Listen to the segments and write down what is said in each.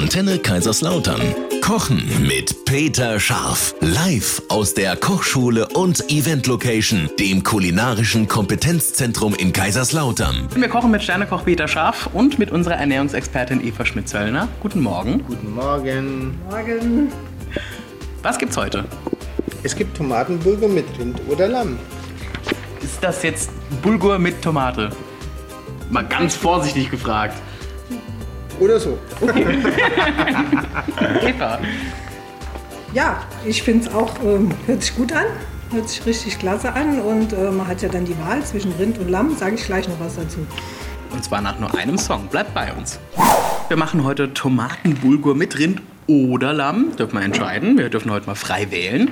Antenne Kaiserslautern. Kochen mit Peter Scharf. Live aus der Kochschule und Event Location, dem kulinarischen Kompetenzzentrum in Kaiserslautern. Wir kochen mit Sternekoch Peter Scharf und mit unserer Ernährungsexpertin Eva Schmidt-Zöllner. Guten Morgen. Guten Morgen. Morgen. Was gibt's heute? Es gibt Tomatenburger mit Rind oder Lamm. Ist das jetzt Bulgur mit Tomate? Mal ganz vorsichtig gefragt. Oder so. Eva, Ja, ich finde es auch, ähm, hört sich gut an, hört sich richtig klasse an und äh, man hat ja dann die Wahl zwischen Rind und Lamm, sage ich gleich noch was dazu. und zwar nach nur einem Song. Bleibt bei uns. Wir machen heute Tomatenbulgur mit Rind oder Lamm. Dürfen wir entscheiden. Wir dürfen heute mal frei wählen.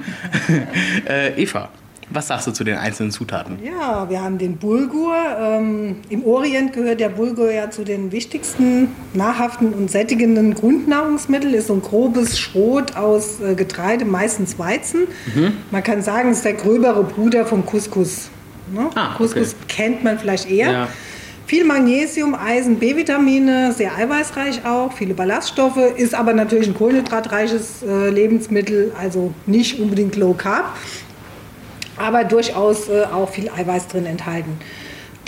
äh, Eva, was sagst du zu den einzelnen Zutaten? Ja, wir haben den Bulgur. Ähm, Im Orient gehört der Bulgur ja zu den wichtigsten nahrhaften und sättigenden Grundnahrungsmitteln. Ist so ein grobes Schrot aus äh, Getreide, meistens Weizen. Man kann sagen, es ist der gröbere Bruder vom Couscous. Ne? Ah, okay. Couscous kennt man vielleicht eher. Ja. Viel Magnesium, Eisen, B-Vitamine, sehr eiweißreich auch, viele Ballaststoffe, ist aber natürlich ein kohlenhydratreiches äh, Lebensmittel, also nicht unbedingt low carb, aber durchaus äh, auch viel Eiweiß drin enthalten.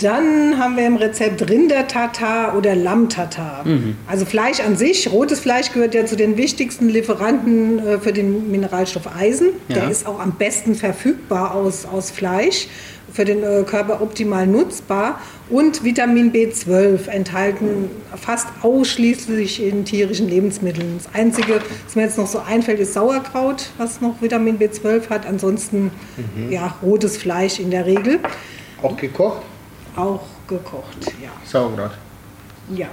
Dann haben wir im Rezept Rinder-Tatar oder Lamm-Tatar. Also Fleisch an sich, rotes Fleisch gehört ja zu den wichtigsten Lieferanten äh, für den Mineralstoff Eisen. Ja. Der ist auch am besten verfügbar aus, aus Fleisch, für den äh, Körper optimal nutzbar. Und Vitamin B12 enthalten fast ausschließlich in tierischen Lebensmitteln. Das Einzige, was mir jetzt noch so einfällt, ist Sauerkraut, was noch Vitamin B12 hat. Ansonsten ja, rotes Fleisch in der Regel. Auch gekocht. Auch gekocht, ja. Sauerkraut. Ja.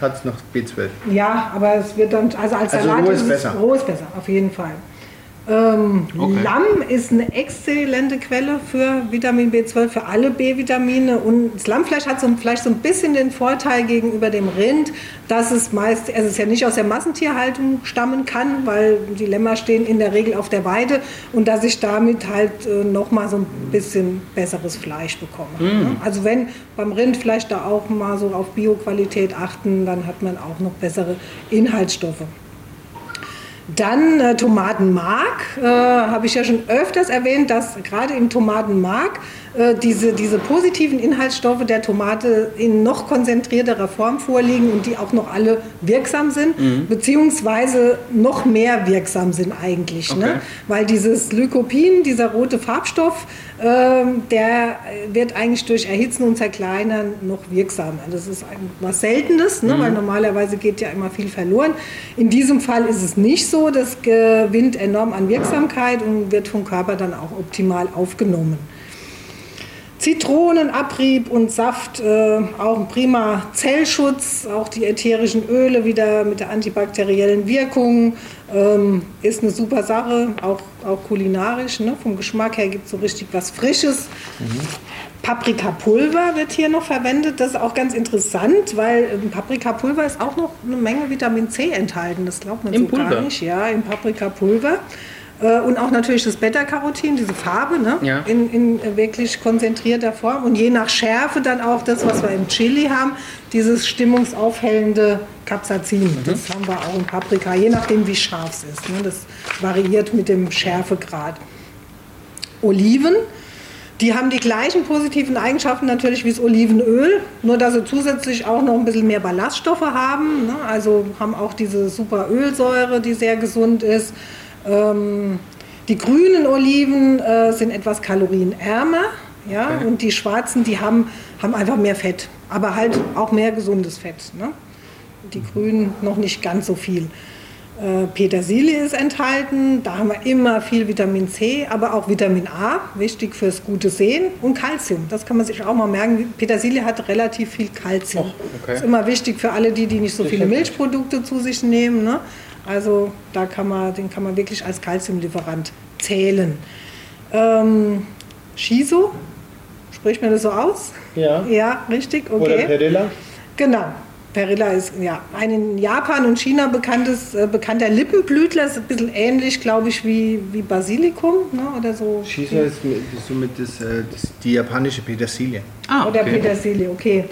Hat es noch B12. Ja, aber es wird dann, also als Also Salat roh ist es- besser. Roh ist besser, auf jeden Fall. Ähm, Okay. Lamm ist eine exzellente Quelle für Vitamin B12, für alle B-Vitamine. Und das Lammfleisch hat so, vielleicht so ein bisschen den Vorteil gegenüber dem Rind, dass es meist, also es ist ja nicht aus der Massentierhaltung stammen kann, weil die Lämmer stehen in der Regel auf der Weide und dass ich damit halt äh, nochmal so ein bisschen besseres Fleisch bekomme. ne? Also wenn beim Rind vielleicht da auch mal so auf Bioqualität achten, dann hat man auch noch bessere Inhaltsstoffe. Dann äh, Tomatenmark, äh, habe ich ja schon öfters erwähnt, dass gerade im Tomatenmark äh, diese, diese positiven Inhaltsstoffe der Tomate in noch konzentrierterer Form vorliegen und die auch noch alle wirksam sind, beziehungsweise noch mehr wirksam sind eigentlich. Ne? Okay. Weil dieses Lycopin, dieser rote Farbstoff, ähm, der wird eigentlich durch Erhitzen und Zerkleinern noch wirksamer. Das ist ein, was Seltenes, ne? weil normalerweise geht ja immer viel verloren. In diesem Fall ist es nicht so. Das gewinnt enorm an Wirksamkeit und wird vom Körper dann auch optimal aufgenommen. Zitronenabrieb und Saft, äh, auch ein prima Zellschutz, auch die ätherischen Öle wieder mit der antibakteriellen Wirkung, ähm, ist eine super Sache, auch, auch kulinarisch. Ne? Vom Geschmack her gibt es so richtig was Frisches. Paprikapulver wird hier noch verwendet. Das ist auch ganz interessant, weil im Paprikapulver ist auch noch eine Menge Vitamin C enthalten. Das glaubt man Im so Pulver? gar nicht. Ja, im Paprikapulver. Äh, Und auch natürlich das Beta-Carotin, diese Farbe, ne? Ja. in, in wirklich konzentrierter Form. Und je nach Schärfe dann auch das, was wir im Chili haben, dieses stimmungsaufhellende Capsaicin. Das haben wir auch im Paprika, je nachdem wie scharf es ist. Ne? Das variiert mit dem Schärfegrad. Oliven. Die haben die gleichen positiven Eigenschaften natürlich wie das Olivenöl, nur dass sie zusätzlich auch noch ein bisschen mehr Ballaststoffe haben. Ne? Also haben auch diese super Ölsäure, die sehr gesund ist. Ähm, die grünen Oliven äh, sind etwas kalorienärmer. Ja? Und die schwarzen, die haben, haben einfach mehr Fett, aber halt auch mehr gesundes Fett. Ne? Die grünen noch nicht ganz so viel. Äh, Petersilie ist enthalten, da haben wir immer viel Vitamin C, aber auch Vitamin A, wichtig fürs gute Sehen und Kalzium. Das kann man sich auch mal merken. Petersilie hat relativ viel Kalzium. okay. Ist immer wichtig für alle die, die nicht so viele Milchprodukte zu sich nehmen. Ne? Also da kann man, den kann man wirklich als Kalziumlieferant zählen. Ähm, Shiso, spricht man das so aus? Ja. Ja, richtig, okay. Oder Perilla. Genau. Perilla ist ja ein in Japan und China bekanntes, äh, bekannter Lippenblütler. Ist ein bisschen ähnlich, glaube ich, wie, wie Basilikum ne? oder so. Shiso ist mit- somit das, äh, das, die japanische Petersilie. Ah, Oder okay. Petersilie, okay.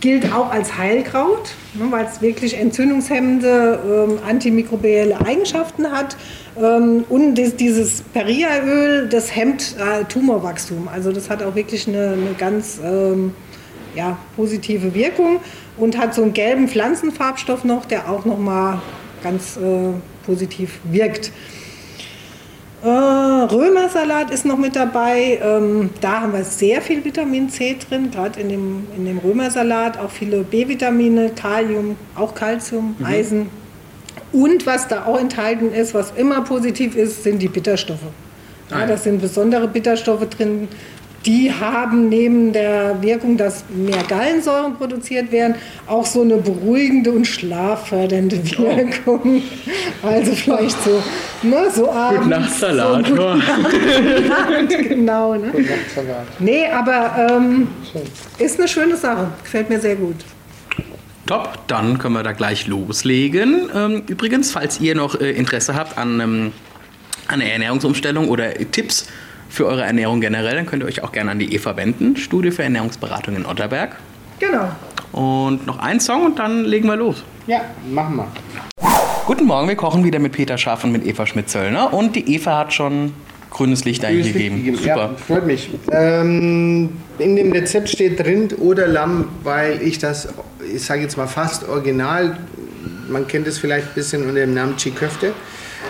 gilt auch als Heilkraut, ne, weil es wirklich entzündungshemmende, ähm, antimikrobielle Eigenschaften hat. Ähm, und dies, dieses Peria-Öl, das hemmt äh, Tumorwachstum. Also das hat auch wirklich eine, eine ganz ähm, ja, positive Wirkung und hat so einen gelben Pflanzenfarbstoff noch, der auch nochmal ganz äh, positiv wirkt. Äh, Römersalat ist noch mit dabei. Ähm, da haben wir sehr viel Vitamin C drin, gerade in dem, in dem Römersalat. Auch viele B-Vitamine, Kalium, auch Calcium, Eisen. Und was da auch enthalten ist, was immer positiv ist, sind die Bitterstoffe. Ja, da sind besondere Bitterstoffe drin. Die haben neben der Wirkung, dass mehr Gallensäuren produziert werden, auch so eine beruhigende und schlaffördernde Wirkung. Also vielleicht so, ne, so abends. Nachtsalat. So guten Nacht, genau. Ne? Salat. Nee, aber ähm, ist eine schöne Sache. Gefällt mir sehr gut. Top, dann können wir da gleich loslegen. Ähm, übrigens, falls ihr noch äh, Interesse habt an, ähm, an einer Ernährungsumstellung oder Tipps für eure Ernährung generell, dann könnt ihr euch auch gerne an die Eva wenden, Studie für Ernährungsberatung in Otterberg. Genau. Und noch ein Song und dann legen wir los. Ja, machen wir. Guten Morgen, wir kochen wieder mit Peter Schaff und mit Eva Schmidt-Zöllner. Und die Eva hat schon grünes Licht eingegeben. Super. Ja, freut mich. Ähm, in dem Rezept steht Rind oder Lamm, weil ich das, ich sage jetzt mal fast original, man kennt es vielleicht ein bisschen unter dem Namen Çiğ-Köfte,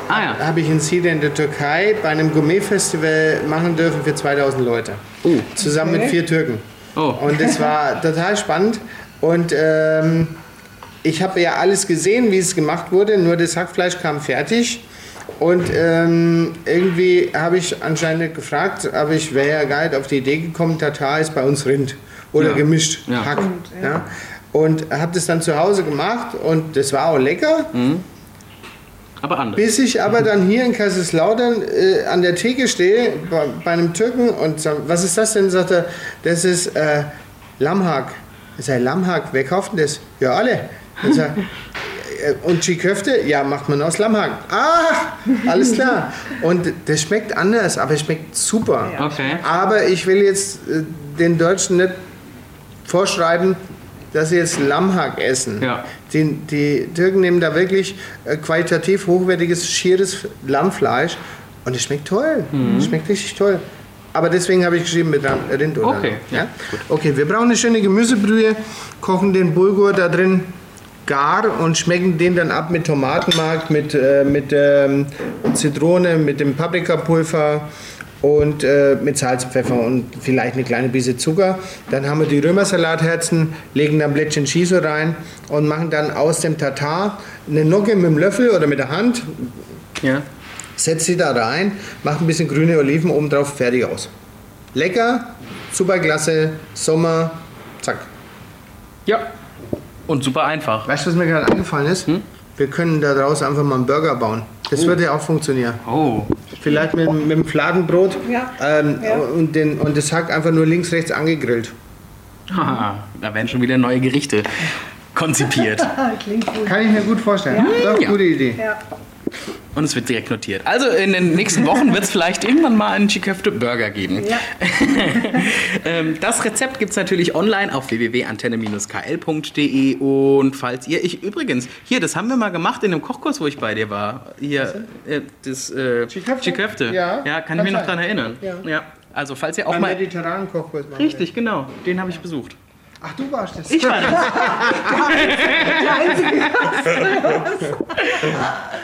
Ah ja. habe ich in Side in der Türkei bei einem Gourmet-Festival machen dürfen für 2000 Leute. Oh. Zusammen mit Okay. vier Türken. Oh. Und das war total spannend. Und ähm, ich habe ja alles gesehen, wie es gemacht wurde, nur das Hackfleisch kam fertig. Und ähm, irgendwie habe ich anscheinend gefragt, aber ich wäre ja gar nicht auf die Idee gekommen, Tatar ist bei uns Rind oder Ja. gemischt Ja. Hack. Stimmt, ja. ja. Und habe das dann zu Hause gemacht und das war auch lecker. Aber anders. Bis ich aber dann hier in Kaiserslautern äh, an der Theke stehe, bei, bei einem Türken und sag, was ist das denn? Sagt er, das ist äh, Lammhack. Ich sage, Lammhack, wer kauft denn das? Ja, alle. Ich sag, äh, und Çiğ-Köfte? Ja, macht man aus Lammhack. Ah, alles klar. Und das schmeckt anders, aber es schmeckt super. Okay. Aber ich will jetzt äh, den Deutschen nicht vorschreiben, dass sie jetzt Lammhack essen. Ja. Die, die Türken nehmen da wirklich äh, qualitativ hochwertiges, schieres Lammfleisch und es schmeckt toll. Mhm. Es schmeckt richtig toll. Aber deswegen habe ich geschrieben mit Ram- Rind oder Okay, ja, Okay, wir brauchen eine schöne Gemüsebrühe, kochen den Bulgur da drin gar und schmecken den dann ab mit Tomatenmark, mit, äh, mit ähm, Zitrone, mit dem Paprikapulver und äh, mit Salz, Pfeffer und vielleicht eine kleine Bise Zucker. Dann haben wir die Römersalatherzen, legen dann Blättchen Shiso rein und machen dann aus dem Tatar eine Nocke mit dem Löffel oder mit der Hand, Ja. setzt sie da rein, macht ein bisschen grüne Oliven oben drauf, fertig aus. Lecker, super klasse, Sommer, zack. Ja. Und super einfach. Weißt du, was mir gerade eingefallen ist? Hm? Wir können da draußen einfach mal einen Burger bauen. Das würde ja auch funktionieren. Oh. Vielleicht mit, mit dem Fladenbrot Ja. Ähm, Ja. Und, den, und das Hack einfach nur links, rechts angegrillt. Haha, da werden schon wieder neue Gerichte konzipiert. Klingt gut. Kann ich mir gut vorstellen. Doch, Ja. gute Idee. Ja. Und es wird direkt notiert. Also in den nächsten Wochen wird es vielleicht irgendwann mal einen Chiköfte Burger geben. Ja. Ähm, das Rezept gibt es natürlich online auf www.antenne-kl.de und falls ihr, ich übrigens, hier, das haben wir mal gemacht in einem Kochkurs, wo ich bei dir war. Hier, äh, das äh, Chiköfte? Ja, ja, kann ich mich noch daran erinnern. Ja. Also falls ihr auch Beim mal... mediterranen Kochkurs machen Richtig, genau. Den habe ich besucht. Ach, du warst das. Ich war das.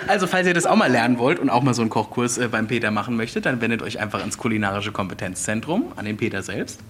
Also, falls ihr das auch mal lernen wollt und auch mal so einen Kochkurs äh, beim Peter machen möchtet, dann wendet euch einfach ins kulinarische Kompetenzzentrum, an den Peter selbst.